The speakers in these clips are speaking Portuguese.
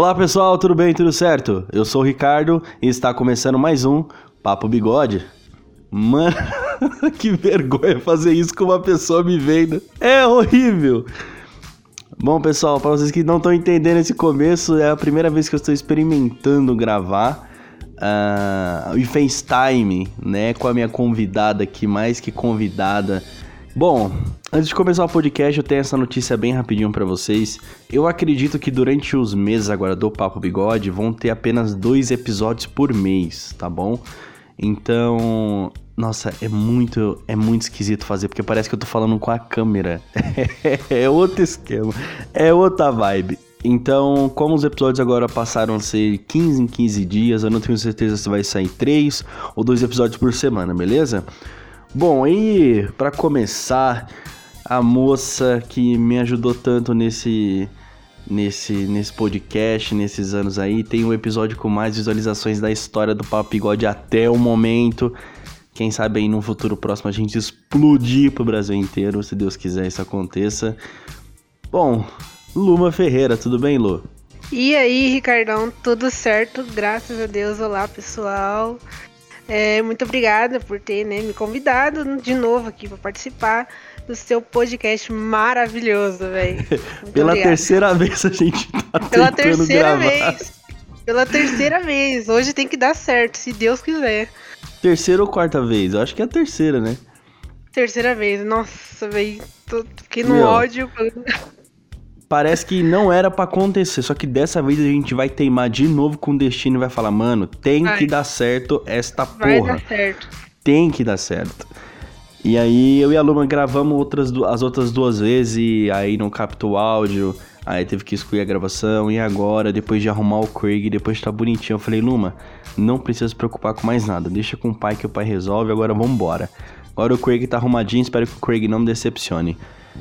Olá pessoal, tudo bem? Tudo certo? Eu sou o Ricardo e está começando mais um Papo Bigode. Mano, que vergonha fazer isso com uma pessoa me vendo. É horrível. Bom, pessoal, para vocês que não estão entendendo esse começo, é a primeira vez que eu estou experimentando gravar uh, e FaceTime, né, com a minha convidada aqui, mais que convidada. Bom, antes de começar o podcast, eu tenho essa notícia bem rapidinho para vocês. Eu acredito que durante os meses agora do Papo Bigode vão ter apenas dois episódios por mês, tá bom? Então, nossa, é muito, é muito esquisito fazer, porque parece que eu tô falando com a câmera. é outro esquema, é outra vibe. Então, como os episódios agora passaram a ser 15 em 15 dias, eu não tenho certeza se vai sair 3 ou 2 episódios por semana, beleza? Bom, e para começar, a moça que me ajudou tanto nesse nesse nesse podcast, nesses anos aí, tem um episódio com mais visualizações da história do Papo Bigode até o momento. Quem sabe aí no futuro próximo a gente explodir pro Brasil inteiro, se Deus quiser isso aconteça. Bom, Luma Ferreira, tudo bem, Lu? E aí, Ricardão, tudo certo? Graças a Deus. Olá, pessoal. É, muito obrigada por ter né, me convidado de novo aqui para participar do seu podcast maravilhoso, velho. Pela obrigada. terceira vez a gente tá Pela terceira gravar. vez. Pela terceira vez. Hoje tem que dar certo, se Deus quiser. Terceira ou quarta vez? Eu acho que é a terceira, né? Terceira vez. Nossa, velho. Fiquei no Meu. ódio parece que não era para acontecer, só que dessa vez a gente vai teimar de novo com o destino e vai falar, mano, tem vai. que dar certo esta vai porra. Vai dar certo. Tem que dar certo. E aí eu e a Luma gravamos outras, as outras duas vezes e aí não captou o áudio, aí teve que excluir a gravação e agora, depois de arrumar o Craig, depois de tá bonitinho, eu falei, Luma, não precisa se preocupar com mais nada, deixa com o pai que o pai resolve, agora vambora. Agora o Craig tá arrumadinho, espero que o Craig não me decepcione.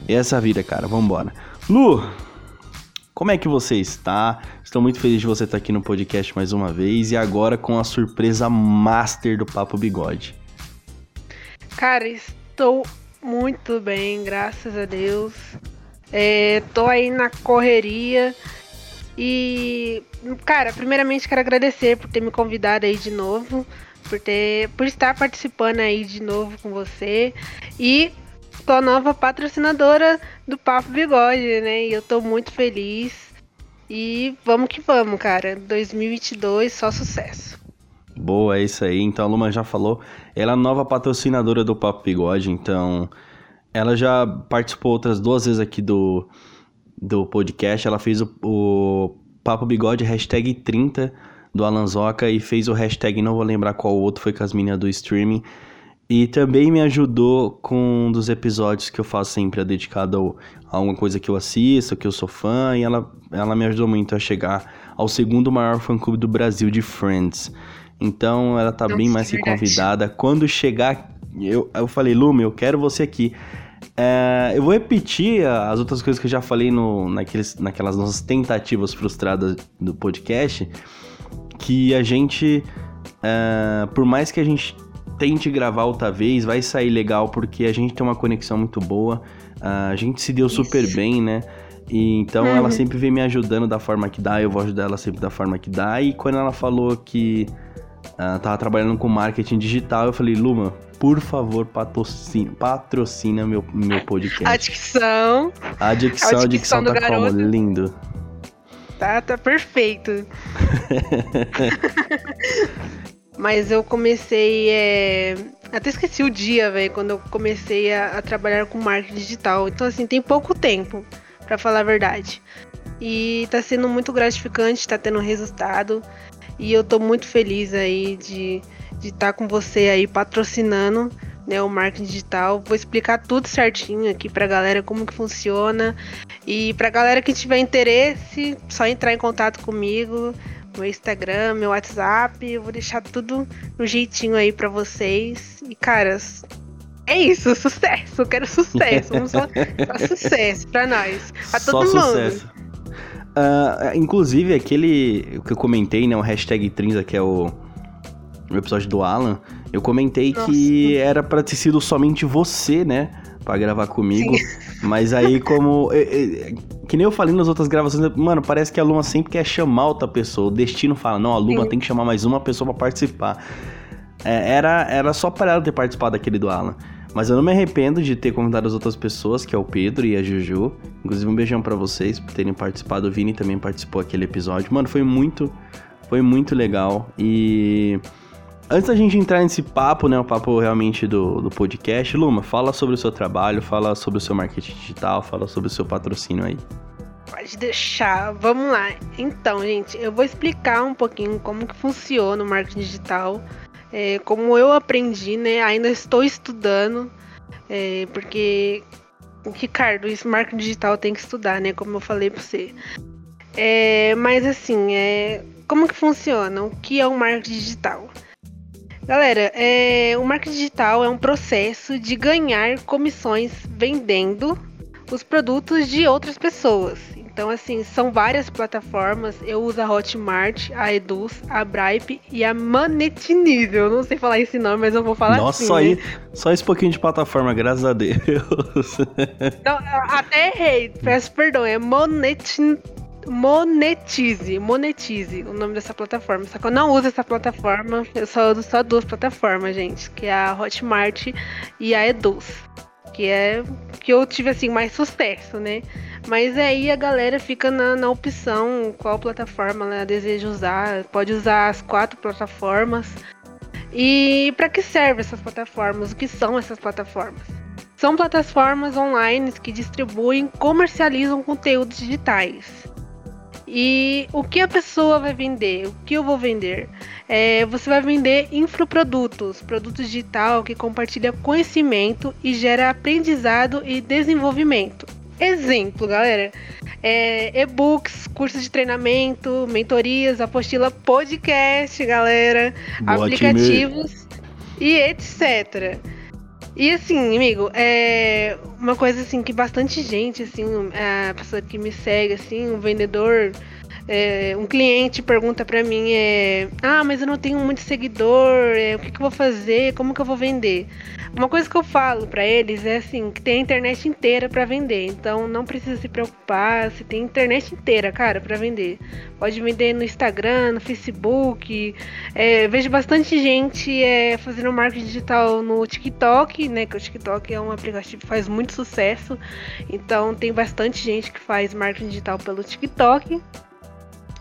E essa vida, cara, vambora. Lu, como é que você está? Estou muito feliz de você estar aqui no podcast mais uma vez e agora com a surpresa master do Papo Bigode. Cara, estou muito bem, graças a Deus. É, tô aí na correria e, cara, primeiramente quero agradecer por ter me convidado aí de novo, por ter, por estar participando aí de novo com você e sou a nova patrocinadora do Papo Bigode, né? E eu tô muito feliz. E vamos que vamos, cara. 2022 só sucesso. Boa, é isso aí. Então a Luma já falou, ela é a nova patrocinadora do Papo Bigode, então ela já participou outras duas vezes aqui do, do podcast. Ela fez o, o Papo Bigode hashtag 30 do Alanzoca e fez o hashtag, não vou lembrar qual outro, foi com as meninas do streaming. E também me ajudou com um dos episódios que eu faço sempre, dedicado a alguma coisa que eu assisto, que eu sou fã, e ela, ela me ajudou muito a chegar ao segundo maior fã-clube do Brasil de Friends. Então ela tá Nossa, bem mais que convidada. Quando chegar, eu, eu falei, Lume, eu quero você aqui. É, eu vou repetir as outras coisas que eu já falei no, naqueles, naquelas nossas tentativas frustradas do podcast, que a gente, é, por mais que a gente tente gravar outra vez, vai sair legal porque a gente tem uma conexão muito boa. a gente se deu super Isso. bem, né? E, então uhum. ela sempre vem me ajudando da forma que dá, eu vou ajudar ela sempre da forma que dá. E quando ela falou que uh, tava trabalhando com marketing digital, eu falei, Luma, por favor, patrocina, patrocina meu, meu podcast. A dicção. A dicção, a dicção, tá garoto. como? Lindo. Tá, tá perfeito. Mas eu comecei. É... Até esqueci o dia, velho, quando eu comecei a, a, trabalhar com marketing digital. Então, assim, tem pouco tempo, para falar a verdade. E tá sendo muito gratificante, tá tendo resultado. E eu tô muito feliz aí de estar de tá com você aí patrocinando né, o marketing digital. Vou explicar tudo certinho aqui pra galera como que funciona. E pra galera que tiver interesse, só entrar em contato comigo meu Instagram, meu WhatsApp. Eu vou deixar tudo no jeitinho aí para vocês. E, caras, é isso, sucesso. Eu quero sucesso. Vamos só sucesso pra nós. Pra todo só mundo. Sucesso. Uh, inclusive, aquele que eu comentei, né? O hashtag Trinza, que é o, o episódio do Alan. Eu comentei Nossa. que era pra ter sido somente você, né? Pra gravar comigo. Sim. Mas aí, como que nem eu falei nas outras gravações, mano, parece que a Luma sempre quer chamar outra pessoa. O destino fala, não, a Luma Sim. tem que chamar mais uma pessoa para participar. É, era, era só para ela ter participado daquele do Alan. Mas eu não me arrependo de ter convidado as outras pessoas, que é o Pedro e a Juju. Inclusive, um beijão para vocês por terem participado. O Vini também participou daquele episódio. Mano, foi muito, foi muito legal. E antes da gente entrar nesse papo, né, o papo realmente do, do podcast, Luma, fala sobre o seu trabalho, fala sobre o seu marketing digital, fala sobre o seu patrocínio aí. Pode deixar, vamos lá. Então, gente, eu vou explicar um pouquinho como que funciona o marketing digital é, como eu aprendi, né? Ainda estou estudando, é, porque Ricardo, isso marketing digital tem que estudar, né? Como eu falei para você. É, mas assim, é, como que funciona? O que é o marketing digital? Galera, é, o marketing digital é um processo de ganhar comissões vendendo os produtos de outras pessoas. Então, assim, são várias plataformas. Eu uso a Hotmart, a Eduz, a Bripe e a Manetinível. Não sei falar esse nome, mas eu vou falar Nossa, assim. Nossa, só, né? só esse pouquinho de plataforma, graças a Deus. Então, até errei, peço perdão. É Monetin... Monetize, Monetize, o nome dessa plataforma. Só que eu não uso essa plataforma, eu só uso só duas plataformas, gente, que é a Hotmart e a Eduz, que é que eu tive assim mais sucesso, né? Mas aí a galera fica na, na opção qual plataforma ela deseja usar. Pode usar as quatro plataformas. E para que servem essas plataformas? O que são essas plataformas? São plataformas online que distribuem, comercializam conteúdos digitais. E o que a pessoa vai vender? O que eu vou vender? É, você vai vender infoprodutos, produtos digital que compartilha conhecimento e gera aprendizado e desenvolvimento. Exemplo, galera. É, e-books, cursos de treinamento, mentorias, apostila podcast, galera, Boa aplicativos time. e etc. E assim, amigo, é uma coisa assim que bastante gente, assim, a pessoa que me segue, assim, um vendedor, é, um cliente pergunta para mim, é, ah, mas eu não tenho muito seguidor, é, o que, que eu vou fazer, como que eu vou vender? Uma coisa que eu falo para eles é assim, que tem a internet inteira para vender. Então não precisa se preocupar, se tem internet inteira, cara, para vender. Pode vender no Instagram, no Facebook. É, vejo bastante gente é, fazendo marketing digital no TikTok, né? Que o TikTok é um aplicativo que faz muito sucesso. Então tem bastante gente que faz marketing digital pelo TikTok.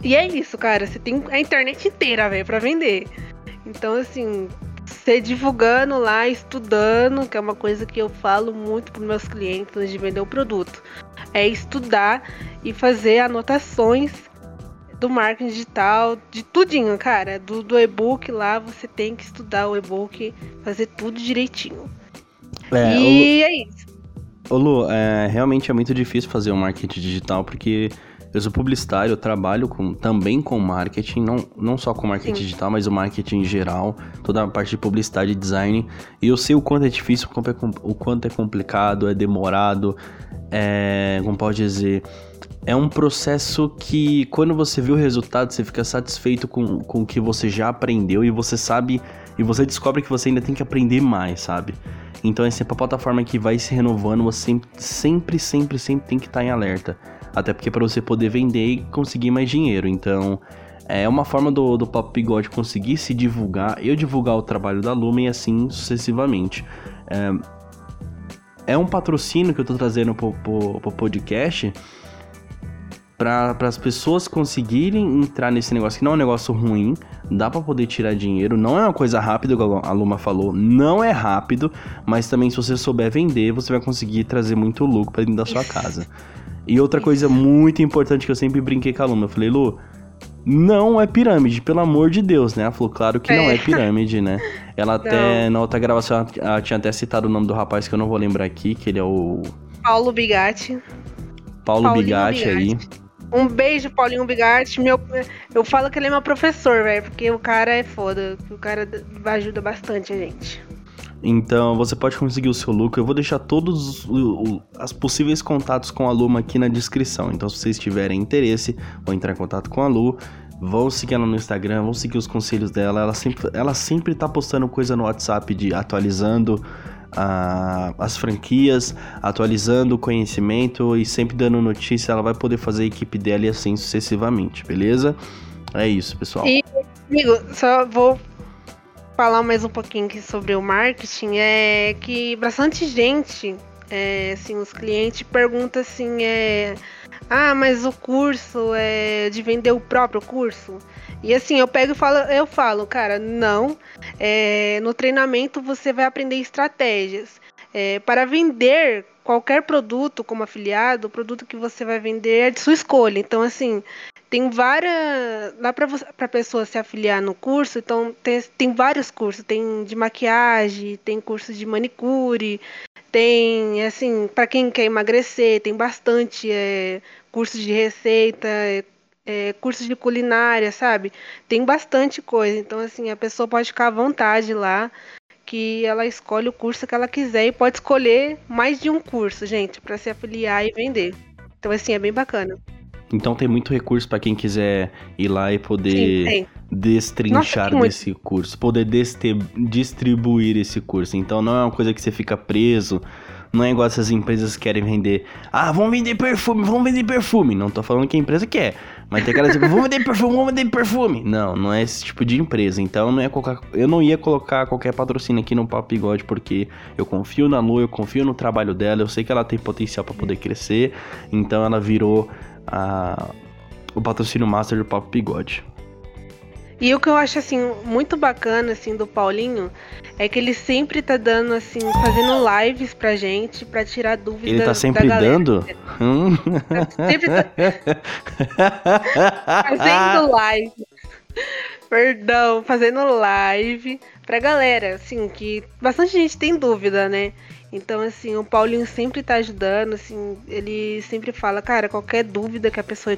E é isso, cara. Você tem a internet inteira, velho, para vender. Então, assim, você divulgando lá, estudando, que é uma coisa que eu falo muito para meus clientes antes de vender o produto. É estudar e fazer anotações do marketing digital, de tudinho, cara. Do, do e-book lá, você tem que estudar o e-book, fazer tudo direitinho. É, e o... é isso. Ô Lu, é, realmente é muito difícil fazer o um marketing digital porque eu sou publicitário, eu trabalho com, também com marketing, não, não só com marketing Sim. digital, mas o marketing em geral, toda a parte de publicidade e design. E eu sei o quanto é difícil, o quanto é complicado, é demorado, é, como pode dizer, é um processo que quando você vê o resultado, você fica satisfeito com, com o que você já aprendeu e você sabe, e você descobre que você ainda tem que aprender mais, sabe? Então é sempre a plataforma que vai se renovando, você sempre, sempre, sempre tem que estar em alerta. Até porque para você poder vender e conseguir mais dinheiro. Então, é uma forma do, do Papo Bigode conseguir se divulgar, eu divulgar o trabalho da Lumen e assim sucessivamente. É, é um patrocínio que eu tô trazendo pro, pro podcast para as pessoas conseguirem entrar nesse negócio que não é um negócio ruim, dá para poder tirar dinheiro, não é uma coisa rápida, como a Luma falou, não é rápido, mas também se você souber vender, você vai conseguir trazer muito lucro para dentro da sua casa. E outra coisa muito importante que eu sempre brinquei com a Luma, eu falei, Lu, não é pirâmide, pelo amor de Deus, né? Ela falou, claro que é. não é pirâmide, né? Ela até, não. na outra gravação, ela tinha até citado o nome do rapaz que eu não vou lembrar aqui, que ele é o... Paulo Bigatti. Paulo Bigatti, Bigatti aí. Um beijo, Paulinho Bigatti. Meu, eu falo que ele é meu professor, velho, porque o cara é foda. O cara ajuda bastante a gente. Então você pode conseguir o seu lucro. Eu vou deixar todos os possíveis contatos com a Luma aqui na descrição. Então, se vocês tiverem interesse, vão entrar em contato com a Lu. Vão seguir ela no Instagram, vão seguir os conselhos dela. Ela sempre, ela sempre tá postando coisa no WhatsApp de atualizando a, as franquias, atualizando o conhecimento e sempre dando notícia, ela vai poder fazer a equipe dela e assim sucessivamente, beleza? É isso, pessoal. E, amigo, só vou falar mais um pouquinho sobre o marketing. É que bastante gente, é, assim, os clientes perguntam assim, é, ah, mas o curso é de vender o próprio curso? E assim, eu pego e falo, eu falo, cara, não. É, no treinamento você vai aprender estratégias. É, para vender qualquer produto como afiliado, o produto que você vai vender é de sua escolha. Então, assim, tem várias. Dá para a pessoa se afiliar no curso, então tem, tem vários cursos. Tem de maquiagem, tem curso de manicure, tem, assim, para quem quer emagrecer, tem bastante é, curso de receita, é, é, cursos de culinária, sabe? Tem bastante coisa. Então, assim, a pessoa pode ficar à vontade lá, que ela escolhe o curso que ela quiser e pode escolher mais de um curso, gente, para se afiliar e vender. Então, assim, é bem bacana. Então tem muito recurso para quem quiser ir lá e poder Sim, destrinchar Nossa, desse curso, poder distribuir esse curso. Então não é uma coisa que você fica preso não é igual essas empresas que querem vender. Ah, vamos vender perfume, vamos vender perfume. Não tô falando que a empresa quer. Mas tem aquelas tipo, vamos vender perfume, vamos vender perfume. Não, não é esse tipo de empresa. Então não ia colocar, eu não ia colocar qualquer patrocínio aqui no Papo Bigode, porque eu confio na Lu, eu confio no trabalho dela, eu sei que ela tem potencial para poder crescer. Então ela virou a, o patrocínio master do Papo Bigode. E o que eu acho assim muito bacana assim do Paulinho é que ele sempre tá dando assim, fazendo lives pra gente para tirar dúvidas Ele tá sempre dando? Hum? Sempre tá... fazendo live. Perdão, fazendo live pra galera, assim, que bastante gente tem dúvida, né? Então, assim, o Paulinho sempre tá ajudando, assim, ele sempre fala, cara, qualquer dúvida que a pessoa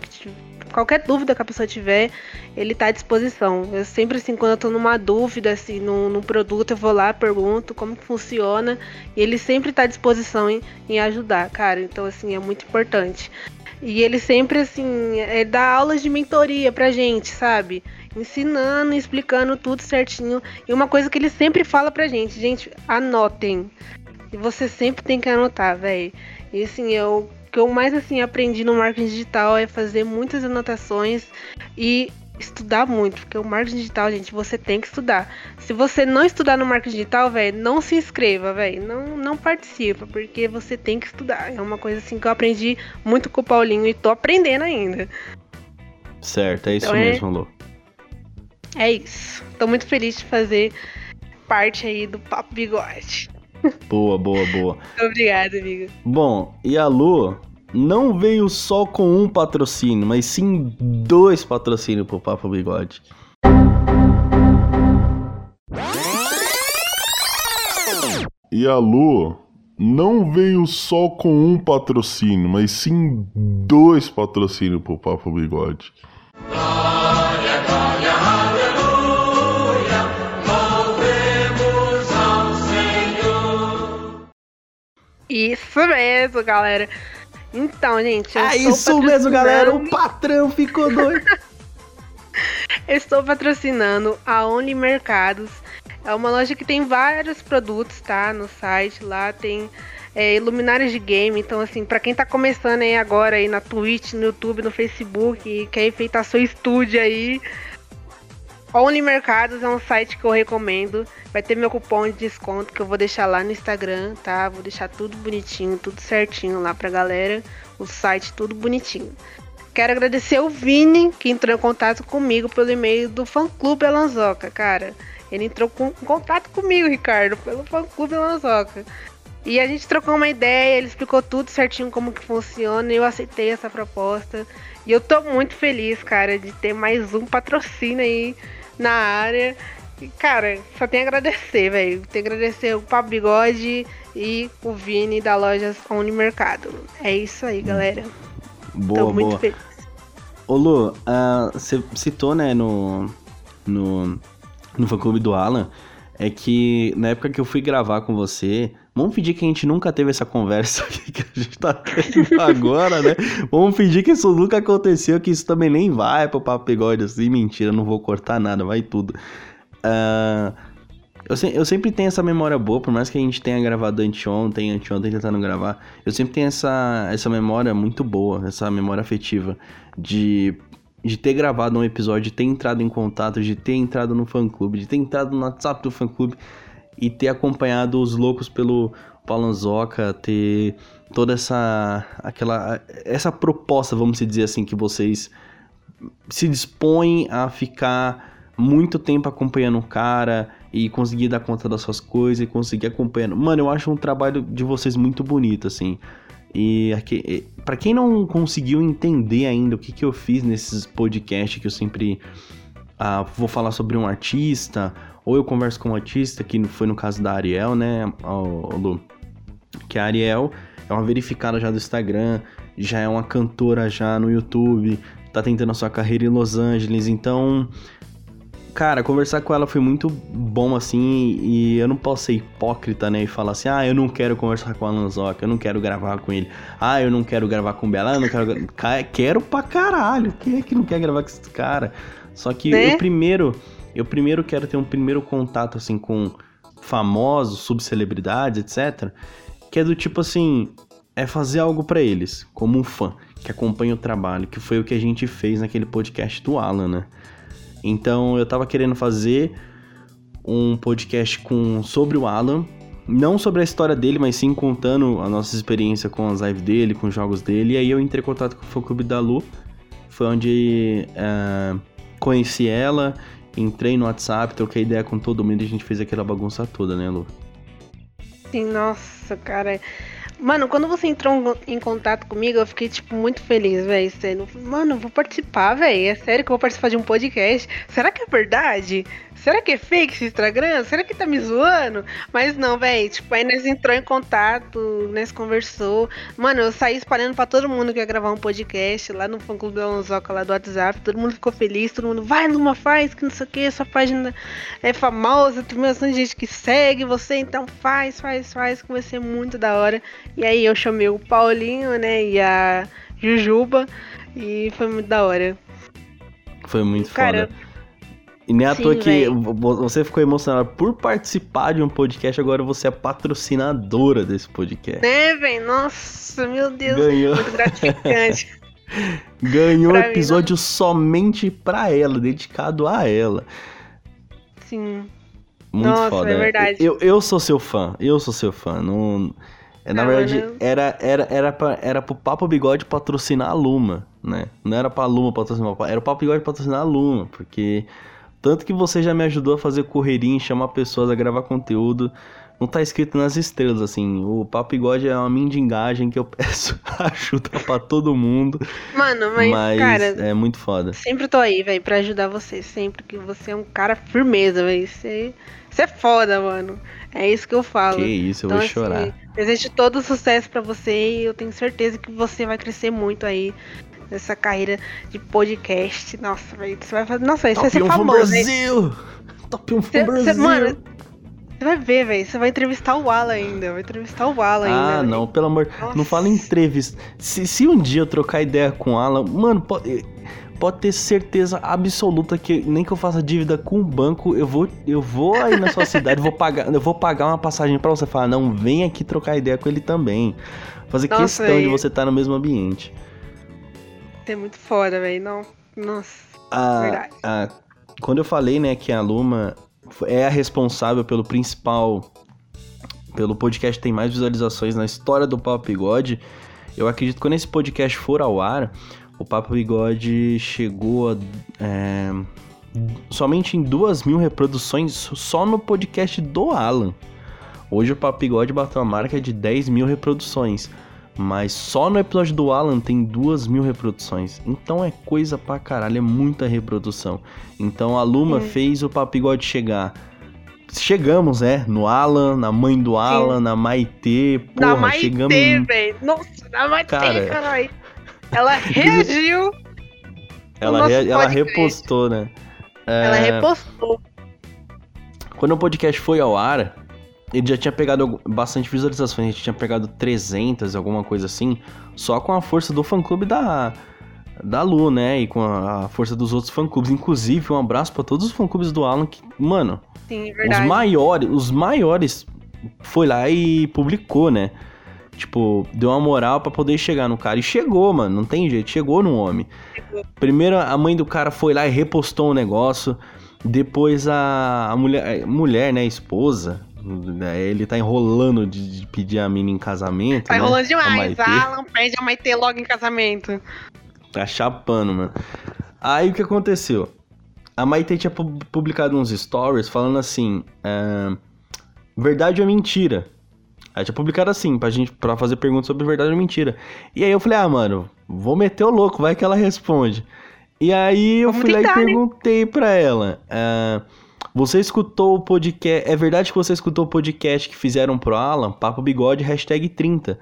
qualquer dúvida que a pessoa tiver, ele tá à disposição. Eu sempre, assim, quando eu tô numa dúvida, assim, num, num produto, eu vou lá, pergunto como que funciona, e ele sempre tá à disposição em, em ajudar, cara. Então, assim, é muito importante. E ele sempre, assim, é, dá aulas de mentoria pra gente, sabe? Ensinando, explicando tudo certinho. E uma coisa que ele sempre fala pra gente, gente, anotem. E você sempre tem que anotar, velho. E assim, eu o que eu mais assim aprendi no marketing digital é fazer muitas anotações e estudar muito, porque o marketing digital, gente, você tem que estudar. Se você não estudar no marketing digital, velho, não se inscreva, velho, não não participa, porque você tem que estudar. É uma coisa assim que eu aprendi muito com o Paulinho e tô aprendendo ainda. Certo, é isso então, mesmo, é... Lu. É isso. Tô muito feliz de fazer parte aí do Papo Bigode. Boa, boa, boa. Obrigada, amigo. Bom, e a Lu não veio só com um patrocínio, mas sim dois patrocínios pro Papo Bigode. E a Lu não veio só com um patrocínio, mas sim dois patrocínios pro Papo Bigode. Isso mesmo, galera. Então, gente. é isso mesmo, galera. O patrão ficou doido. estou patrocinando a Only Mercados. É uma loja que tem vários produtos, tá? No site lá tem é, iluminários de game. Então, assim, para quem tá começando aí agora aí na Twitch, no YouTube, no Facebook e quer enfeitar seu estúdio aí, Only Mercados é um site que eu recomendo. Vai ter meu cupom de desconto que eu vou deixar lá no Instagram, tá? Vou deixar tudo bonitinho, tudo certinho lá pra galera. O site tudo bonitinho. Quero agradecer o Vini, que entrou em contato comigo pelo e-mail do fã clube Alanzoca, cara. Ele entrou com, em contato comigo, Ricardo, pelo fã clube Alanzoca. E a gente trocou uma ideia, ele explicou tudo certinho como que funciona e eu aceitei essa proposta. E eu tô muito feliz, cara, de ter mais um patrocínio aí na área. E, cara, só tem a agradecer, velho. Tem que agradecer o Pablo Bigode e o Vini da loja Unimercado. É isso aí, galera. Boa, Tô muito boa. feliz. Ô Lu, uh, você citou, né, no, no, no fã clube do Alan, é que na época que eu fui gravar com você, vamos fingir que a gente nunca teve essa conversa aqui que a gente tá tendo agora, né? Vamos fingir que isso nunca aconteceu, que isso também nem vai pro papo bigode assim. Mentira, não vou cortar nada, vai tudo. Uh, Eu, se, eu sempre tenho essa memória boa, por mais que a gente tenha gravado anteontem, anteontem tentando gravar, eu sempre tenho essa, essa memória muito boa, essa memória afetiva de, de ter gravado um episódio, de ter entrado em contato, de ter entrado no fã-clube, de ter entrado no WhatsApp do fã-clube e ter acompanhado os loucos pelo Palanzoca, ter toda essa aquela essa proposta, vamos dizer assim, que vocês se dispõem a ficar muito tempo acompanhando o cara e conseguir dar conta das suas coisas e conseguir acompanhando. Mano, eu acho um trabalho de vocês muito bonito, assim. E para quem não conseguiu entender ainda o que, que eu fiz nesses podcasts que eu sempre ah, vou falar sobre um artista, ou eu converso com um artista, que foi no caso da Ariel, né, Lu? Que a Ariel é uma verificada já do Instagram, já é uma cantora já no YouTube, tá tentando a sua carreira em Los Angeles, então cara, conversar com ela foi muito bom, assim, e eu não posso ser hipócrita, né, e falar assim, ah, eu não quero conversar com o Alan Zoc, eu não quero gravar com ele, ah, eu não quero gravar com o Bela, eu não quero... quero pra caralho, quem é que não quer gravar com esse cara? Só que né? eu primeiro, eu primeiro quero ter um primeiro contato, assim, com famosos, subcelebridades, etc., que é do tipo assim, é fazer algo para eles, como um fã que acompanha o trabalho, que foi o que a gente fez naquele podcast do Alan, né? Então eu tava querendo fazer um podcast com sobre o Alan, não sobre a história dele, mas sim contando a nossa experiência com as lives dele, com os jogos dele. E aí eu entrei em contato com o Fã Clube da Lu, foi onde uh, conheci ela, entrei no WhatsApp, troquei ideia com todo mundo e a gente fez aquela bagunça toda, né, Lu? Sim, nossa, cara. Mano, quando você entrou em contato comigo, eu fiquei, tipo, muito feliz, velho. Mano, vou participar, velho. É sério que eu vou participar de um podcast? Será que é verdade? Será que é fake esse Instagram? Será que tá me zoando? Mas não, velho. Tipo, aí nós entrou em contato, nós conversou. Mano, eu saí espalhando pra todo mundo que ia gravar um podcast lá no fã clube da lá do WhatsApp. Todo mundo ficou feliz, todo mundo vai numa faz, que não sei o que, sua página é famosa, tem bastante gente que segue você, então faz, faz, faz, que vai ser muito da hora. E aí eu chamei o Paulinho, né, e a Jujuba, e foi muito da hora. Foi muito Cara, foda. E nem à toa que você ficou emocionado por participar de um podcast, agora você é patrocinadora desse podcast. Né, velho? Nossa, meu Deus. Ganhou. Muito gratificante. Ganhou episódio mim, somente pra ela, dedicado a ela. Sim. Muito Nossa, foda. É verdade. Eu, eu sou seu fã, eu sou seu fã. Não, é, na verdade, era, era, era, pra, era pro Papo Bigode patrocinar a Luma, né? Não era pra Luma patrocinar, era o Papo Bigode patrocinar a Luma, porque tanto que você já me ajudou a fazer correria, chamar pessoas a gravar conteúdo. Não tá escrito nas estrelas, assim. O Papo Bigode é uma mendigagem que eu peço ajuda pra todo mundo. Mano, mas, mas cara. É muito foda. Sempre tô aí, velho, pra ajudar você. Sempre que você é um cara firmeza, velho. Você, você é foda, mano. É isso que eu falo. Que isso, eu então, vou assim, chorar. Desejo todo sucesso para você e eu tenho certeza que você vai crescer muito aí nessa carreira de podcast. Nossa, velho, você vai fazer. Nossa, você vai ser famoso. Brasil! Top 1 cê, Brasil! Cê, mano, você vai ver, velho. Você vai entrevistar o Alan ainda. Vai entrevistar o Alan ah, ainda. Ah, não, pelo amor. Nossa. Não fala em entrevista. Se, se um dia eu trocar ideia com o Alan, mano, pode, pode ter certeza absoluta que nem que eu faça dívida com o banco, eu vou, eu vou aí na sua cidade, vou pagar, eu vou pagar uma passagem para você falar, não, vem aqui trocar ideia com ele também. Fazer Nossa, questão véio. de você estar tá no mesmo ambiente é muito foda, velho. Não, nossa, a, verdade. A, quando eu falei, né, que a Luma é a responsável pelo principal, pelo podcast que tem mais visualizações na história do Papo Bigode, eu acredito que quando esse podcast for ao ar, o Papo Bigode chegou a, é, somente em duas mil reproduções só no podcast do Alan. Hoje o Papo Bigode bateu a marca de 10 mil reproduções. Mas só no episódio do Alan tem duas mil reproduções. Então é coisa pra caralho, é muita reprodução. Então a Luma é. fez o Papigode chegar. Chegamos, é, no Alan, na mãe do Alan, Sim. na Maitê, porra, na Maitê, chegamos... velho. Nossa, na Maitê, Cara... caralho. Ela reagiu. ela, re... ela repostou, né? É... Ela repostou. Quando o podcast foi ao ar, ele já tinha pegado bastante visualizações, a gente tinha pegado 300, alguma coisa assim, só com a força do fã-clube da, da Lu, né? E com a, a força dos outros fã-clubes. Inclusive, um abraço para todos os fã-clubes do Alan que, mano, Sim, os verdade. maiores, os maiores foi lá e publicou, né? Tipo, deu uma moral pra poder chegar no cara. E chegou, mano, não tem jeito, chegou no homem. Chegou. Primeiro a mãe do cara foi lá e repostou o negócio. Depois a, a mulher, a mulher, né, a esposa, ele tá enrolando de, de pedir a mina em casamento. Tá né, enrolando a demais. Maitê. Alan pede a Maitê logo em casamento. Tá chapando, mano. Aí o que aconteceu? A Maite tinha pu- publicado uns stories falando assim: ah, verdade ou mentira? Aí tinha publicado assim, pra gente pra fazer perguntas sobre verdade ou mentira. E aí eu falei: ah, mano, vou meter o louco, vai que ela responde. E aí eu Vamos fui lá tentar, e né? perguntei pra ela: ah, você escutou o podcast. É verdade que você escutou o podcast que fizeram pro Alan? Papo Bigode, hashtag 30.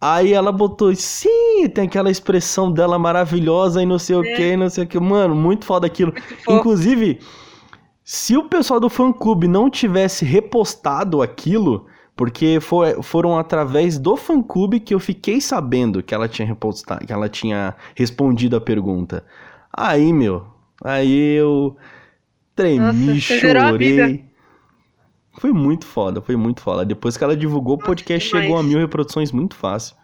Aí ela botou, sim, tem aquela expressão dela maravilhosa e não sei o É. que, não sei o que. Mano, muito foda aquilo. fofo. Inclusive, se o pessoal do fã clube não tivesse repostado aquilo, porque foram através do fã clube que eu fiquei sabendo que ela tinha repostado, que ela tinha respondido a pergunta. Aí, meu, aí eu tremi, Nossa, chorei. Foi muito foda, foi muito foda. Depois que ela divulgou, o podcast demais. chegou a mil reproduções muito fácil.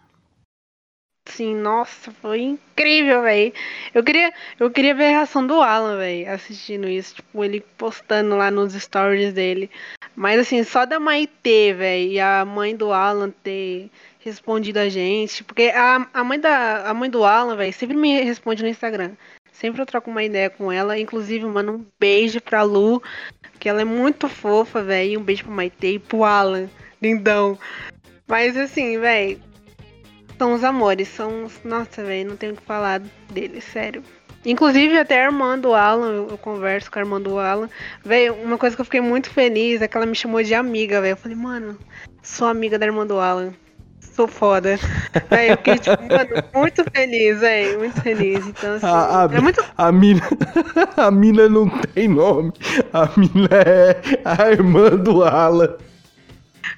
Sim, nossa, foi incrível, velho. Eu queria, eu queria ver a reação do Alan, velho, assistindo isso, tipo, ele postando lá nos stories dele. Mas assim, só da Maitê, velho, e a mãe do Alan ter respondido a gente, porque a, a mãe da a mãe do Alan, velho, sempre me responde no Instagram. Sempre eu troco uma ideia com ela, inclusive, mano, um beijo pra Lu, que ela é muito fofa, velho, um beijo pro Maitê e pro Alan, lindão. Mas assim, velho, são os amores, são os. Nossa, velho, não tenho o que falar deles, sério. Inclusive, até a irmã do Alan, eu converso com a irmã do Alan. Velho, uma coisa que eu fiquei muito feliz é que ela me chamou de amiga, velho. Eu falei, mano, sou amiga da irmã do Alan. Sou foda. Velho, eu fiquei, tipo, mano, muito feliz, velho. Muito feliz. Então, assim. A, a, é muito. a mina, a mina não tem nome. A mina é a irmã do Alan.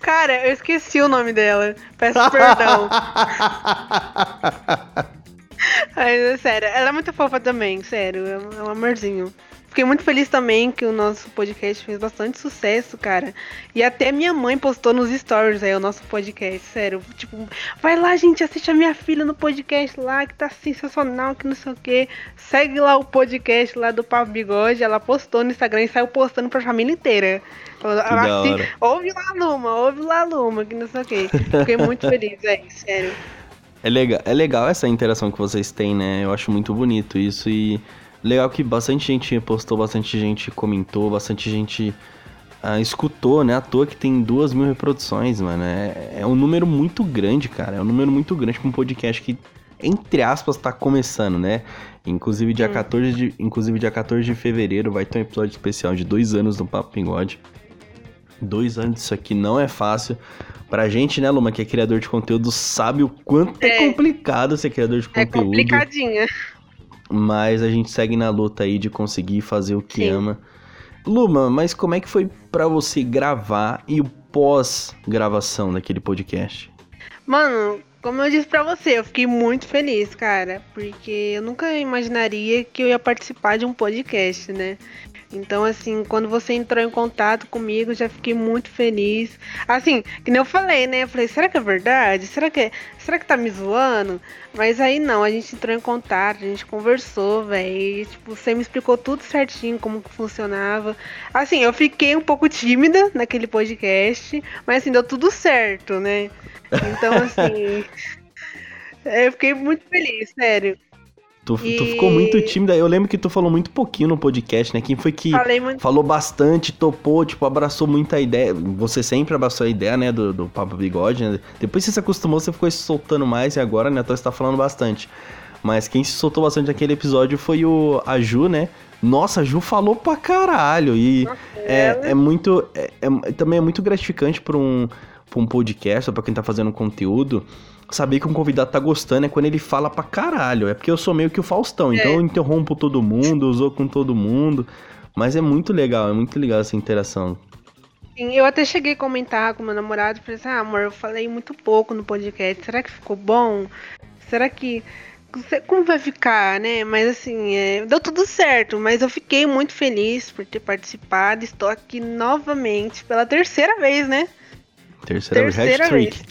Cara, eu esqueci o nome dela. Peço perdão. Mas é sério, ela é muito fofa também, sério, é um, é um amorzinho. Fiquei muito feliz também que o nosso podcast fez bastante sucesso, cara. E até minha mãe postou nos stories aí o nosso podcast, sério. Tipo, vai lá, gente, assiste a minha filha no podcast lá, que tá sensacional, que não sei o que. Segue lá o podcast lá do Papo Bigode. Ela postou no Instagram e saiu postando pra família inteira. Falou, da "Assi- hora. Ouve lá, Luma, ouve lá, Luma, que não sei o que. Fiquei muito feliz, velho, sério. É legal, é legal essa interação que vocês têm, né? Eu acho muito bonito isso e legal que bastante gente postou, bastante gente comentou, bastante gente ah, escutou, né? À toa que tem duas mil reproduções, mano. É, é um número muito grande, cara. É um número muito grande pra um podcast que, entre aspas, tá começando, né? Inclusive dia, Hum. 14 de, inclusive dia 14 de fevereiro vai ter um episódio especial de dois anos do Papo Bigode. Dois anos disso aqui não é fácil. Pra gente, né, Luma, que é criador de conteúdo, sabe o quanto é, É. complicado ser criador de É conteúdo. Mas a gente segue na luta aí de conseguir fazer o que Sim. ama. Luma, mas como é que foi pra você gravar e o pós-gravação daquele podcast? Mano, como eu disse pra você, eu fiquei muito feliz, cara, porque eu nunca imaginaria que eu ia participar de um podcast, né? Então, assim, quando você entrou em contato comigo, já fiquei muito feliz. Assim, que nem eu falei, né? Eu falei, será que é verdade? Será que, será que tá me zoando? Mas aí não, a gente entrou em contato, a gente conversou, velho. Tipo, você me explicou tudo certinho como que funcionava. Assim, eu fiquei um pouco tímida naquele podcast, mas assim, deu tudo certo, né? Então, assim. eu fiquei muito feliz, sério. Tu, tu E- ficou muito tímida. Eu lembro que tu falou muito pouquinho no podcast, né? Quem foi que muito. falou bastante, topou, tipo, abraçou muita ideia. Você sempre abraçou a ideia, né, do, do Papo Bigode, né? Depois que você se acostumou, você ficou se soltando mais e agora, né, então você tá falando bastante. Mas quem se soltou bastante naquele episódio foi o a Ju, né? Nossa, a Ju falou pra caralho. E é, ela- é muito. É, é- também é muito gratificante pra um, pra um podcast, ou pra quem tá fazendo conteúdo, saber que um convidado tá gostando é quando ele fala pra caralho. É porque eu sou meio que o Faustão, então É. eu interrompo todo mundo, usou com todo mundo. Mas é muito legal, é muito legal essa interação. Sim, eu até cheguei a comentar com meu namorado, falei assim, ah, amor, eu falei muito pouco no podcast, será que ficou bom? Será que como vai ficar, né? Mas assim, é, deu tudo certo. Mas eu fiquei muito feliz por ter participado. Estou aqui novamente pela terceira vez, né? Terceira, terceira vez.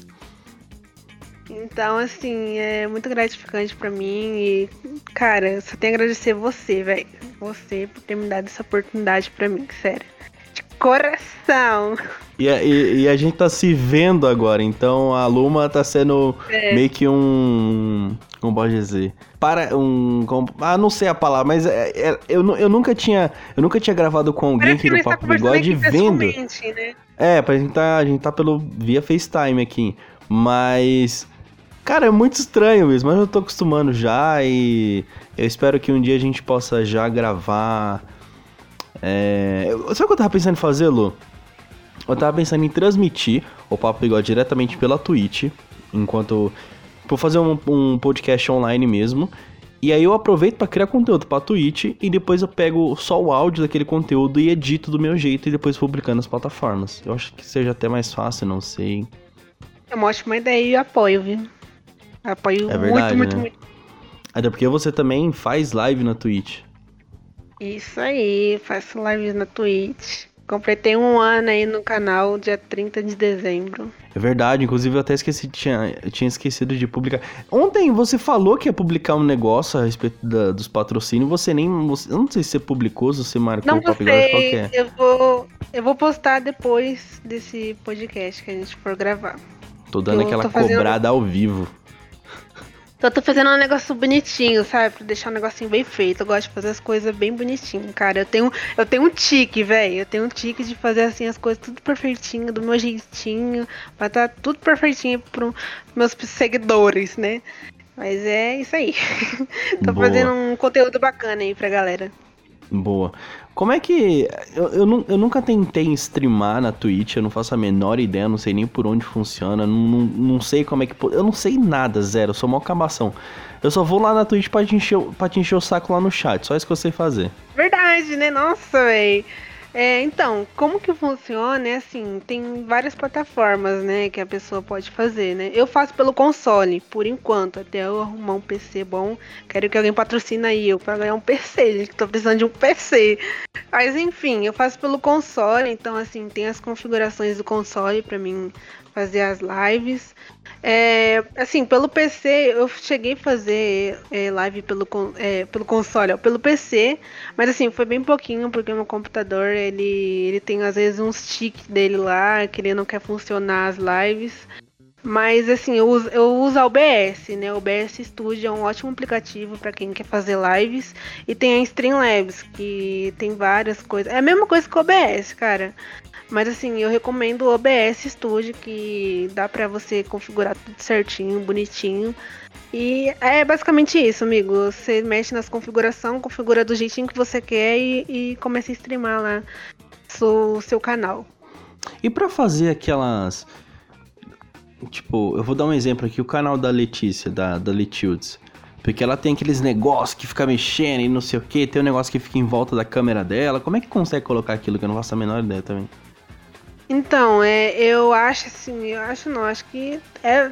Então, assim, é muito gratificante para mim e, cara, só tenho a agradecer você, velho. Você por ter me dado essa oportunidade para mim, sério. De coração. E, e, e, a gente tá se vendo agora, então a Luma tá sendo é. meio que um. Como pode dizer? Para um. Como, ah, não sei a palavra, mas é, é, eu, eu nunca tinha. Eu nunca tinha gravado com alguém aqui no Papo Bigode vendo. Né? É, pra gente tá, a gente tá pelo via FaceTime aqui. Mas. Cara, é muito estranho mesmo, mas eu tô acostumando já e eu espero que um dia a gente possa já gravar. É... Sabe o que eu tava pensando em fazer, Lu? Eu tava pensando em transmitir o Papo Bigode diretamente pela Twitch, enquanto. Vou fazer um, um podcast online mesmo. E aí eu aproveito para criar conteúdo pra Twitch e depois eu pego só o áudio daquele conteúdo e edito do meu jeito e depois publicando nas plataformas. Eu acho que seja até mais fácil, não sei. É uma ótima ideia e apoio, viu? Apoio é verdade, muito, muito, né? muito. Até porque você também faz live na Twitch. Isso aí, faço lives na Twitch. Completei um ano aí no canal, dia 30 de dezembro. É verdade, inclusive eu até esqueci, tinha, tinha esquecido de publicar. Ontem você falou que ia publicar um negócio a respeito da, dos patrocínios, você nem. Você, eu não sei se você publicou, se você marcou não o Papo Qual que é. Eu vou, eu vou postar depois desse podcast que a gente for gravar. Tô dando eu aquela fazendo... cobrada ao vivo. Então eu tô fazendo um negócio bonitinho, sabe? Pra deixar um negocinho bem feito. Eu gosto de fazer as coisas bem bonitinho, cara. Eu tenho, eu tenho um tique, velho. Eu tenho um tique de fazer assim as coisas tudo perfeitinho, do meu jeitinho. Pra tá tudo perfeitinho pros meus seguidores, né? Mas é isso aí. tô Boa. fazendo um conteúdo bacana aí pra galera. Boa. Como é que. Eu, eu, eu, nunca tentei streamar na Twitch, eu não faço a menor ideia, não sei nem por onde funciona, não, não, não sei como é que. Eu não sei nada, zero, eu sou uma acabação. Eu só vou lá na Twitch pra te, encher, pra te encher o saco lá no chat, só isso que eu sei fazer. Verdade, né? Nossa, véi. É, então, como que funciona? É assim, tem várias plataformas, né, que a pessoa pode fazer, né? Eu faço pelo console, por enquanto, até eu arrumar um PC bom. Quero que alguém patrocine aí eu para ganhar um PC, gente, tô precisando de um PC. Mas enfim, eu faço pelo console, então assim, tem as configurações do console para mim fazer as lives. É, assim, pelo PC, eu cheguei a fazer é, live pelo, é, pelo console, ó, pelo PC, mas assim, foi bem pouquinho, porque meu computador, ele, ele tem às vezes uns tiques dele lá, que ele não quer funcionar as lives. Mas assim, eu uso, eu uso a OBS, né? O OBS Studio é um ótimo aplicativo para quem quer fazer lives. E tem a Streamlabs, que tem várias coisas. É a mesma coisa que o OBS, cara. Mas assim, eu recomendo o OBS Studio, que dá para você configurar tudo certinho, bonitinho. E é basicamente isso, amigo. Você mexe nas configurações, configura do jeitinho que você quer e, e começa a streamar lá o seu canal. E para fazer aquelas. Tipo, eu vou dar um exemplo aqui, o canal da Letícia, da, da Letildes. Porque ela tem aqueles negócios que fica mexendo e não sei o que, tem um negócio que fica em volta da câmera dela. Como é que consegue colocar aquilo que eu não faço a menor ideia também? Então, é, eu acho assim, eu acho não, acho que é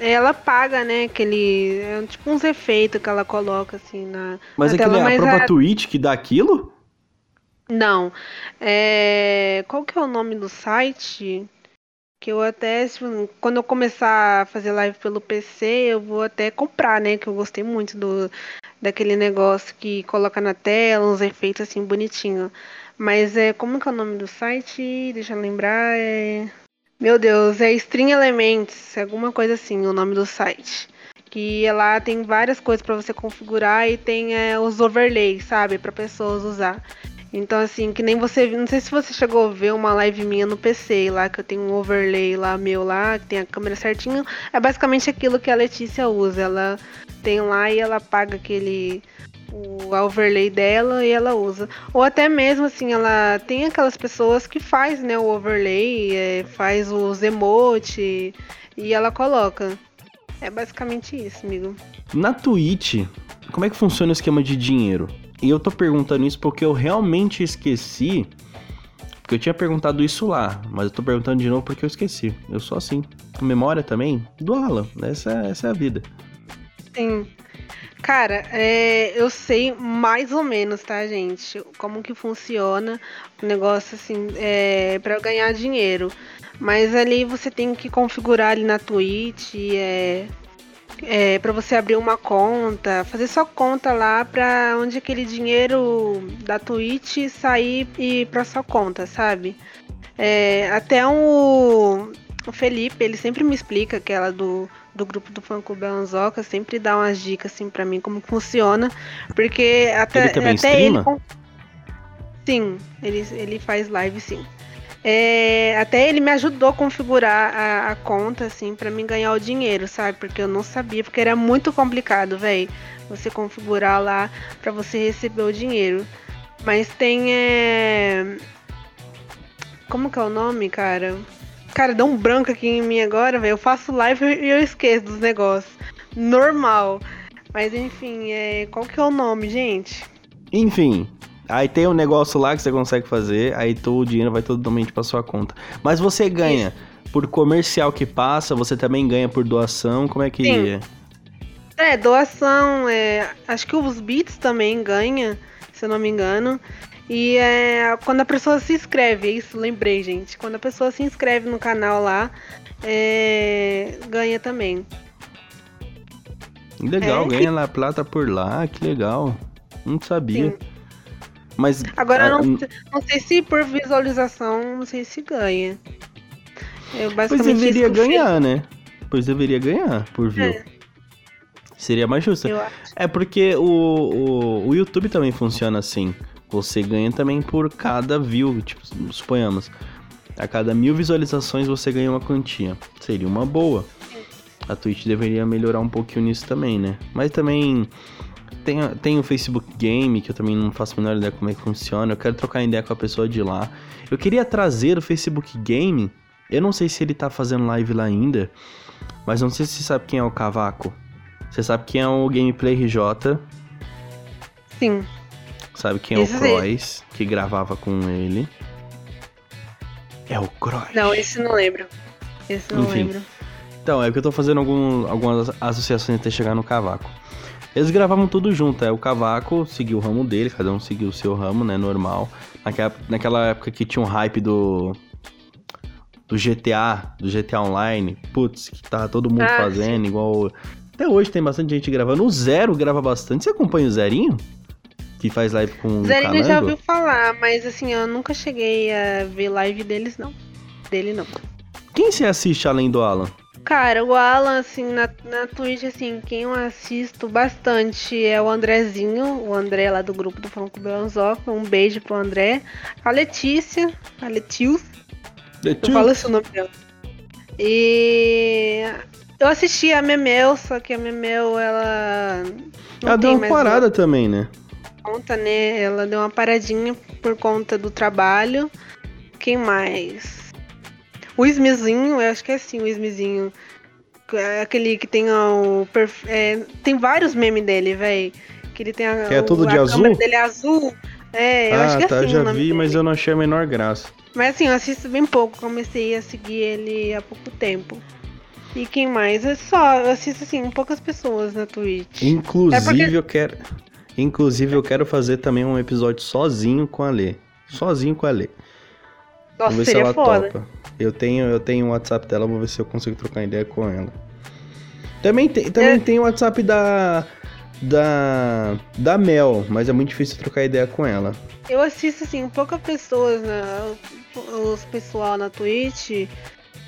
ela paga, né, aquele. É, tipo uns efeitos que ela coloca, assim, na. Mas na aquele tela, é a própria a... Twitch que dá aquilo? Não. É... Qual que é o nome do site? Que eu até, tipo, quando eu começar a fazer live pelo PC, eu vou até comprar, né? Que eu gostei muito do daquele negócio que coloca na tela, uns efeitos assim bonitinho. Mas é. Como que é o nome do site? Deixa eu lembrar. É. Meu Deus, é String Elements, alguma coisa assim, o nome do site. Que lá tem várias coisas para você configurar e tem é, os overlays, sabe, para pessoas usar. Então, assim, que nem você. Não sei se você chegou a ver uma live minha no PC lá, que eu tenho um overlay lá meu lá, que tem a câmera certinho. É basicamente aquilo que a Letícia usa. Ela tem lá e ela paga aquele o overlay dela e ela usa. Ou até mesmo assim, ela tem aquelas pessoas que faz, né, o overlay, é, faz os emote e ela coloca. É basicamente isso, amigo. Na Twitch, como é que funciona o esquema de dinheiro? E eu tô perguntando isso porque eu realmente esqueci. Porque eu tinha perguntado isso lá, mas eu tô perguntando de novo porque eu esqueci. Eu sou assim. Memória também? Do Alan. Essa, essa é a vida. Sim. Cara, é, eu sei mais ou menos, tá, gente? Como que funciona o negócio, assim, é, para ganhar dinheiro. Mas ali você tem que configurar ali na Twitch, é, é, para você abrir uma conta, fazer sua conta lá para onde aquele dinheiro da Twitch sair e para sua conta, sabe? É, até o, o Felipe, ele sempre me explica aquela do do grupo do fã clube Anzoca sempre dá umas dicas assim para mim como funciona, porque até ele também até streama? ele Sim, ele ele faz live sim. É, até ele me ajudou a configurar a, a conta assim para mim ganhar o dinheiro, sabe? Porque eu não sabia, porque era muito complicado, velho, você configurar lá para você receber o dinheiro. Mas tem é... como que é o nome, cara? Cara, dá um branco aqui em mim agora, velho. Eu faço live e eu esqueço dos negócios. Normal. Mas enfim, é... qual que é o nome, gente? Enfim, aí tem um negócio lá que você consegue fazer, aí todo o dinheiro vai totalmente pra sua conta. Mas você ganha por comercial que passa, você também ganha por doação, como é que Sim. é? É, doação, é... acho que os beats também ganha, se eu não me engano. E é quando a pessoa se inscreve, é isso, lembrei, gente. Quando a pessoa se inscreve no canal lá, é, ganha também. Legal, É. ganha lá plata por lá, que legal. Não sabia. Sim. Mas Agora, ah, não, não sei se por visualização, não sei se ganha. Eu Pois deveria ganhar, né? Pois deveria ganhar por view. É. Seria mais justo. É porque o, o, o YouTube também funciona assim. Você ganha também por cada view, tipo, suponhamos. A cada mil visualizações você ganha uma quantia. Seria uma boa. A Twitch deveria melhorar um pouquinho nisso também, né? Mas também tem, tem o Facebook Game, que eu também não faço a menor ideia como é que funciona. Eu quero trocar ideia com a pessoa de lá. Eu queria trazer o Facebook Game. Eu não sei se ele tá fazendo live lá ainda. Mas não sei se você sabe quem é o Cavaco. Você sabe quem é o Gameplay RJ. Sim. Sabe quem é Esse o sei. Croix, que gravava com ele? É o Croix. Não, esse não lembro. Esse não Enfim. lembro. Então, é que eu tô fazendo algum- algumas associações até chegar no Cavaco. Eles gravavam tudo junto, é o Cavaco seguiu o ramo dele, cada um seguiu o seu ramo, né, normal. Naquela, naquela época que tinha um hype do do GTA, do GTA Online, putz, que tava todo mundo Ah, fazendo, igual... Até hoje tem bastante gente gravando. O Zero grava bastante. Você acompanha o Zerinho? Que faz live com o Zerinho já ouviu falar, mas assim, eu nunca cheguei a ver live deles, não. Dele, não. Quem você assiste além do Alan? Cara, o Alan, assim, na, na Twitch, assim, quem eu assisto bastante é o Andrezinho, o André lá do grupo do Fã Clube Anzoca. Um beijo pro André. A Letícia, a Letius, eu falo o nome dela. E eu assisti a Memel, só que a Memel, ela. Ela deu uma parada também, né? conta, né? Ela deu uma paradinha por conta do trabalho. Quem mais? O Ismizinho, eu acho que é assim, o Ismizinho. É Aquele que tem o. é, tem vários memes dele, velho. Que ele tem a. Que é tudo o- de azul? dele é azul. É, eu ah, acho que é tá, assim. já vi, mas eu não achei a menor graça. Mas assim, eu assisto bem pouco. Comecei a seguir ele há pouco tempo. E quem mais? É só, eu assisto assim, poucas pessoas na Twitch. Inclusive, É porque- eu quero. Inclusive, eu quero fazer também um episódio sozinho com a Lê. Sozinho com a Lê. Nossa, vou ver se ela foda. topa. Eu tenho, eu tenho o WhatsApp dela, vou ver se eu consigo trocar ideia com ela. Também tem, também É. tem o WhatsApp da. Da. Da Mel, mas é muito difícil trocar ideia com ela. Eu assisto, assim, poucas pessoas, né? Os pessoal na Twitch,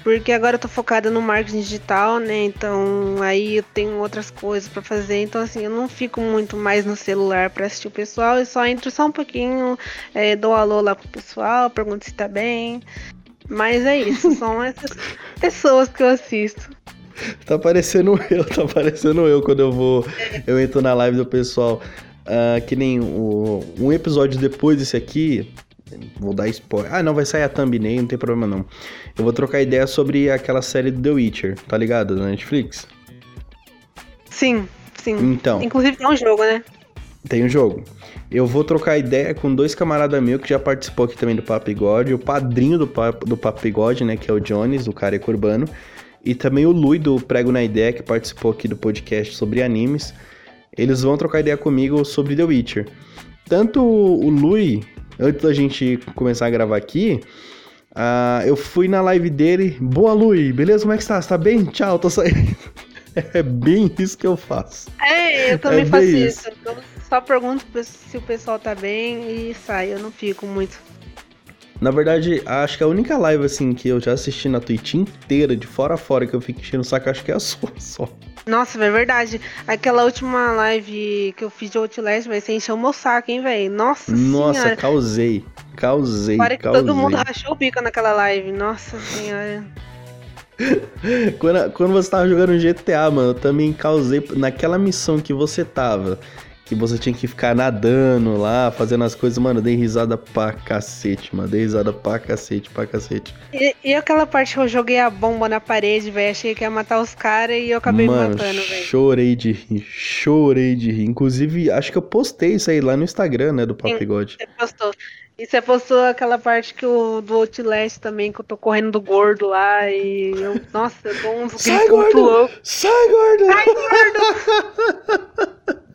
porque agora eu tô focada no marketing digital, né? Então aí eu tenho outras coisas pra fazer. Então, assim, eu não fico muito mais no celular pra assistir o pessoal. Eu só entro só um pouquinho, é, dou alô lá pro pessoal, pergunto se tá bem. Mas é isso, são essas pessoas que eu assisto. Tá parecendo eu, tá parecendo eu quando eu vou. Eu entro na live do pessoal. Ah, que nem o, um episódio depois desse aqui. Vou dar spoiler. Ah, não, vai sair a thumbnail, não tem problema não. Eu vou trocar ideia sobre aquela série do The Witcher, tá ligado? Da Netflix. Sim, sim. Então, Inclusive tem um jogo, né? tem o jogo. Eu vou trocar ideia com dois camaradas meus que já participou aqui também do Papo Bigode, o padrinho do Papo, do Papo Bigode, né, que é o Jones, o cara urbano, e também o Lui do Prego na Ideia, que participou aqui do podcast sobre animes. eles vão trocar ideia comigo sobre The Witcher. Tanto o Lui, antes da gente começar a gravar aqui, uh, eu fui na live dele. Boa, Lui, beleza? Como é que está? Você tá bem? Tchau, tô saindo. É bem isso que eu faço. É, eu também é faço isso. isso. Só pergunto se o pessoal tá bem e sai. Eu não fico muito. Na verdade, acho que a única live assim que eu já assisti na Twitch inteira, de fora a fora, que eu fico enchendo o saco, acho que é a sua só. Nossa, é verdade. Aquela última live que eu fiz de Outlast, vai ser encheu o meu saco, hein, velho? Nossa Nossa, senhora. causei. Causei, Para que todo mundo rachou o bico naquela live. Nossa senhora. quando, quando você tava jogando GTA, mano, eu também causei naquela missão que você tava que você tinha que ficar nadando lá, fazendo as coisas, mano, dei risada pra cacete, mano, dei risada pra cacete, pra cacete. E, e aquela parte que eu joguei a bomba na parede, velho, achei que ia matar os caras e eu acabei mano, matando, velho. chorei de rir, chorei de rir. Inclusive, acho que eu postei isso aí lá no Instagram, né, do Papo God. Você postou. E você postou aquela parte que o do Outlast também, que eu tô correndo do gordo lá e eu, nossa, eu dou uns Sai, gordo! Louco. Sai, gordo! Sai, gordo!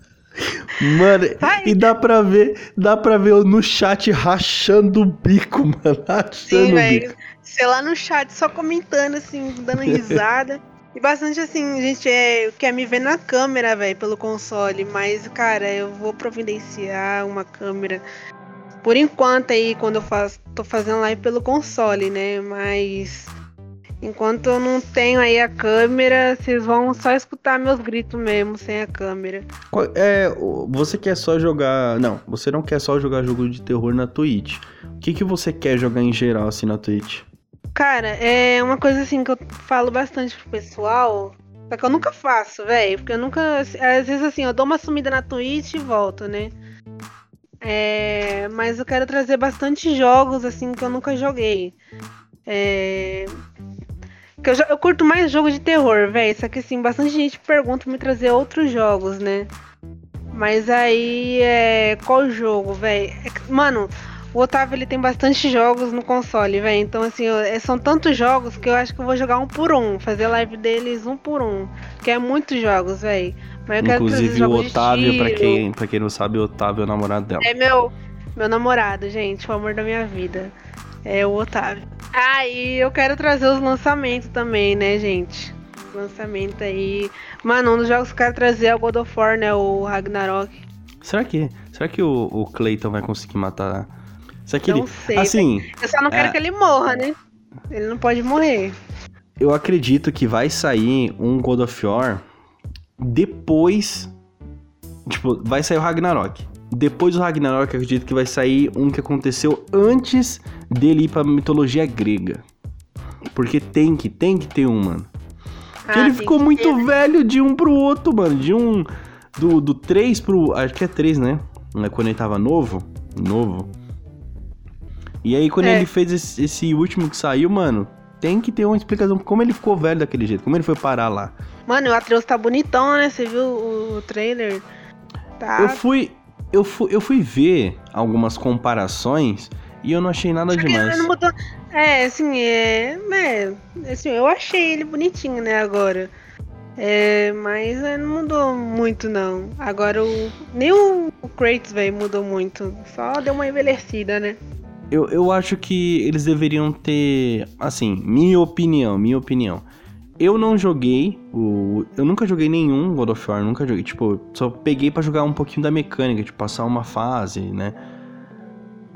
Mano, e dá pra ver, dá pra ver eu no chat rachando o bico, mano. Rachando Sim, o bico. Sei lá no chat, só comentando, assim, dando risada. e bastante assim, gente é, quer me ver na câmera, velho, pelo console. Mas, cara, eu vou providenciar uma câmera. Por enquanto aí, quando eu faço, tô fazendo live pelo console, né? Mas Enquanto eu não tenho aí a câmera, vocês vão só escutar meus gritos mesmo, sem a câmera. É, você quer só jogar. Não, você não quer só jogar jogo de terror na Twitch. O que, que você quer jogar em geral, assim, na Twitch? Cara, é uma coisa assim que eu falo bastante pro pessoal. Só que eu nunca faço, velho. Porque eu nunca. Às vezes assim, eu dou uma sumida na Twitch e volto, né? É, mas eu quero trazer bastante jogos assim que eu nunca joguei. É, que eu, eu curto mais jogo de terror, velho. Só que assim, bastante gente pergunta pra me trazer outros jogos, né? Mas aí, é. Qual jogo, velho? É, mano, o Otávio ele tem bastante jogos no console, velho. Então, assim, eu, é, são tantos jogos que eu acho que eu vou jogar um por um. Fazer live deles um por um. Que é muitos jogos, velho. Inclusive o Otávio, pra quem, pra quem não sabe, o Otávio é o namorado dela. É meu, meu namorado, gente. O amor da minha vida. É o Otávio. Ah, e eu quero trazer os lançamentos também, né, gente? Lançamento aí. Mano, um dos jogos que eu quero trazer é o God of War, né? O Ragnarok. Será que, será que o, o Clayton vai conseguir matar? Será que não ele... sei. Assim, eu só não quero é... que ele morra, né? Ele não pode morrer. Eu acredito que vai sair um God of War depois. Tipo, vai sair o Ragnarok. Depois do Ragnarok, eu acredito que vai sair um que aconteceu antes dele ir pra mitologia grega. Porque tem que, tem que ter um, mano. Porque ah, ele ficou muito ter, né? velho de um pro outro, mano. De um. Do, do 3 pro. Acho que é 3, né? Quando ele tava novo. Novo. E aí, quando é. ele fez esse, esse, último que saiu, mano, tem que ter uma explicação como ele ficou velho daquele jeito, como ele foi parar lá. Mano, o Atreus tá bonitão, né? Você viu o, o trailer? Tá. Eu fui eu fui, eu fui ver algumas comparações e eu não achei nada Só demais. Não mudou... É, assim, é, é, assim, eu achei ele bonitinho, né, agora. É, mas é, não mudou muito, não. Agora o. Nem o, o Kratos, velho, mudou muito. Só deu uma envelhecida, né? Eu, eu acho que eles deveriam ter. Assim, minha opinião, minha opinião. Eu não joguei o. Eu nunca joguei nenhum God of War, nunca joguei. Tipo, só peguei para jogar um pouquinho da mecânica, tipo, passar uma fase, né?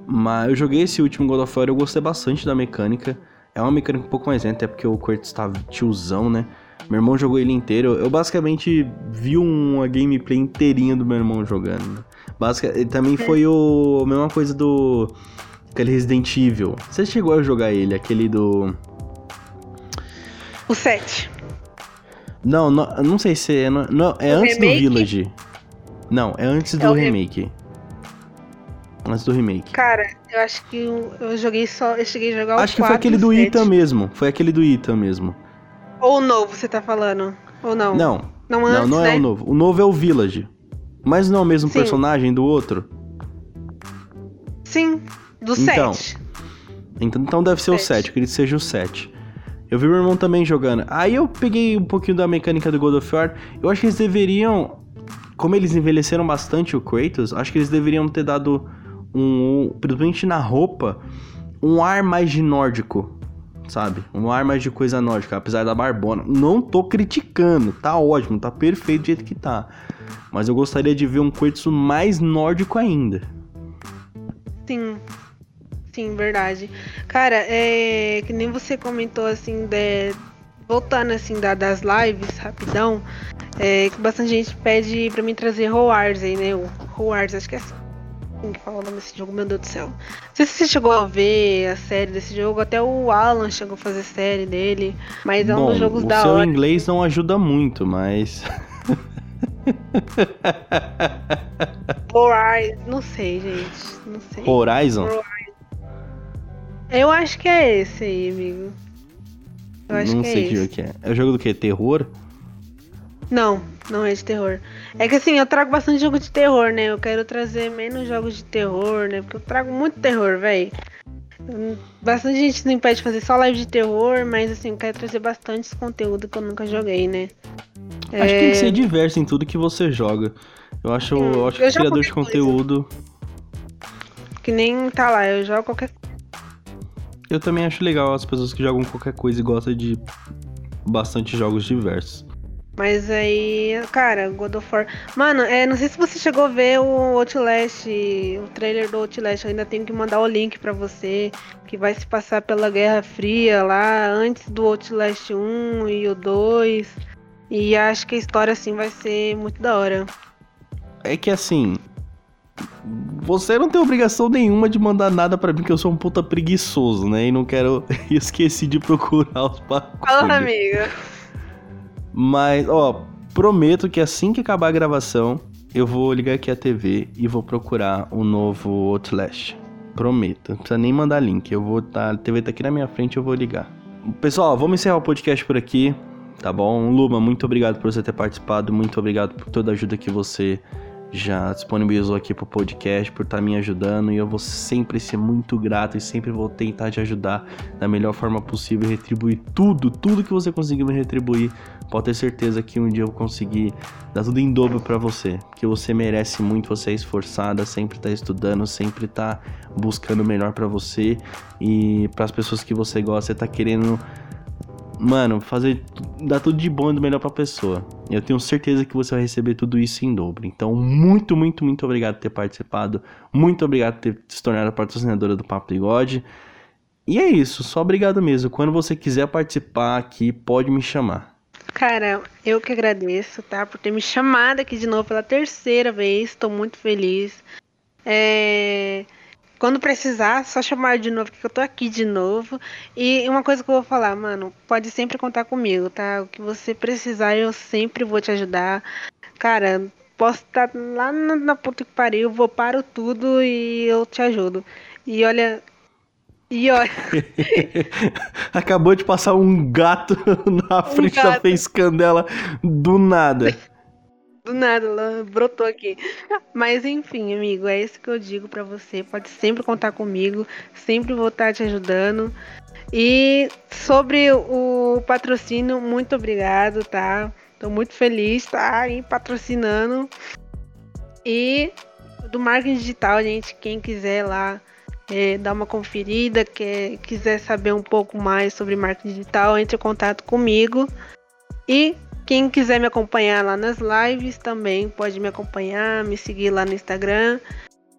Mas eu joguei esse último God of War, eu gostei bastante da mecânica. É uma mecânica um pouco mais lenta, até porque o Kurtz tá tiozão, né? Meu irmão jogou ele inteiro. Eu basicamente vi uma gameplay inteirinha do meu irmão jogando. Né? Basic... Também foi o... a mesma coisa do. Aquele Resident Evil. Você chegou a jogar ele, aquele do. O 7. Não, não, não sei se é. Não, é o antes remake? do Village. Não, é antes do é remake. Re... Antes do remake. Cara, eu acho que eu, eu joguei só. Eu cheguei a jogar o Acho que foi aquele do Ita mesmo. Foi aquele do Ita mesmo. Ou o novo, você tá falando? Ou não? Não. Não, antes, não, não né? é o novo. O novo é o Village. Mas não é o mesmo Sim. personagem do outro? Sim, do 7. Então, então, então deve ser 7. o 7, eu queria que seja o 7. Eu vi meu irmão também jogando. Aí eu peguei um pouquinho da mecânica do God of War. Eu acho que eles deveriam como eles envelheceram bastante o Kratos, acho que eles deveriam ter dado um, principalmente na roupa, um ar mais de nórdico, sabe? Um ar mais de coisa nórdica, apesar da barbona. Não tô criticando, tá ótimo, tá perfeito do jeito que tá. Mas eu gostaria de ver um Kratos mais nórdico ainda. Sim. Sim, verdade. Cara, é que nem você comentou assim, de, voltando assim da, das lives, rapidão, é que bastante gente pede pra mim trazer Wars aí, né? O Wars, acho que é assim que fala o nome desse jogo, meu Deus do céu. Não sei se você chegou a ver a série desse jogo, até o Alan chegou a fazer série dele, mas é um Bom, dos jogos o da seu hora. inglês não ajuda muito, mas. Horizon, não sei, gente. Não sei. Horizon? Eu acho que é esse aí, amigo. Eu acho não que é sei que esse. jogo que é. É o jogo do que? Terror? Não, não é de terror. É que assim, eu trago bastante jogo de terror, né? Eu quero trazer menos jogos de terror, né? Porque eu trago muito terror, velho. Bastante gente não impede de fazer só live de terror, mas assim, eu quero trazer bastante conteúdo que eu nunca joguei, né? Acho que tem que ser diverso em tudo que você joga. Eu acho, Sim, eu acho que eu já criador de qualquer coisa. conteúdo. Que nem tá lá, eu jogo qualquer Eu também acho legal as pessoas que jogam qualquer coisa e gostam de bastante jogos diversos. Mas aí, cara, God of War. Mano, é, não sei se você chegou a ver o Outlast, o trailer do Outlast. Eu ainda tenho que mandar o link pra você, que vai se passar pela Guerra Fria lá, antes do Outlast 1 e o 2. E acho que a história, assim, vai ser muito da hora. É que assim. Você não tem obrigação nenhuma de mandar nada pra mim, que eu sou um puta preguiçoso, né? E não quero. e Esqueci de procurar os pacotes. Fala, amiga. Mas, ó, prometo que assim que acabar a gravação, eu vou ligar aqui a TV e vou procurar o novo Outlast. Prometo. Não precisa nem mandar link. Eu vou tá, a TV tá aqui na minha frente, eu vou ligar. Pessoal, vamos encerrar o podcast por aqui, tá bom? Luma, muito obrigado por você ter participado, muito obrigado por toda a ajuda que você já disponibilizou aqui pro podcast, por estar me ajudando, e eu vou sempre ser muito grato e sempre vou tentar te ajudar da melhor forma possível e retribuir tudo, tudo que você conseguir me retribuir. Pode ter certeza que um dia eu vou conseguir dar tudo em dobro pra você, que você merece muito, você é esforçada, sempre tá estudando, sempre tá buscando o melhor pra você e para as pessoas que você gosta, você tá querendo mano, fazer dar tudo de bom e do melhor pra pessoa. Eu tenho certeza que você vai receber tudo isso em dobro. Então, muito, muito, muito obrigado por ter participado. Muito obrigado por ter se tornado patrocinadora do Papo Bigode. E é isso, só obrigado mesmo. Quando você quiser participar aqui, pode me chamar. Cara, eu que agradeço, tá? Por ter me chamado aqui de novo pela terceira vez. Tô muito feliz. É... Quando precisar, só chamar de novo, que eu tô aqui de novo. E uma coisa que eu vou falar, mano, pode sempre contar comigo, tá? O que você precisar, eu sempre vou te ajudar. Cara, posso estar lá na, na puta que pariu, vou paro tudo e eu te ajudo. E olha. E olha. Acabou de passar um gato na frente da gato. facecam dela do nada. Do nada, ela brotou aqui. Mas enfim, amigo, é isso que eu digo pra você. Pode sempre contar comigo, sempre vou estar te ajudando. E sobre o patrocínio, muito obrigado, tá? Tô muito feliz, tá? Aí patrocinando. E do marketing digital, gente, quem quiser lá é, dar uma conferida, quer, quiser saber um pouco mais sobre marketing digital, entre em contato comigo. E quem quiser me acompanhar lá nas lives também pode me acompanhar, me seguir lá no Instagram.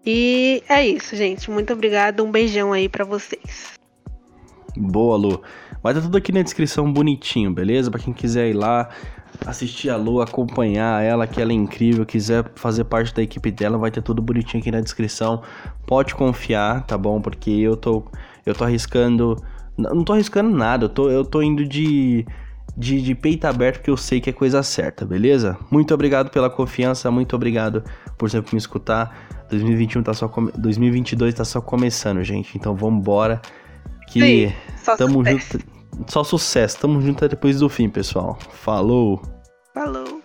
E é isso, gente. Muito obrigada. Um beijão aí pra vocês. Boa, Lu. Vai estar tudo aqui na descrição bonitinho, beleza? Pra quem quiser ir lá, assistir a Lu, acompanhar ela, que ela é incrível, quiser fazer parte da equipe dela, vai ter tudo bonitinho aqui na descrição. Pode confiar, tá bom? Porque eu tô, eu tô arriscando. Não tô arriscando nada, eu tô, eu tô indo de, de, de peito aberto porque eu sei que é coisa certa, beleza? Muito obrigado pela confiança, muito obrigado por sempre me escutar. 2021 tá só come... 2022 tá só começando, gente. Então vambora. Que Sim, só tamo sucesso. junto. Só sucesso. Tamo junto até depois do fim, pessoal. Falou! Falou.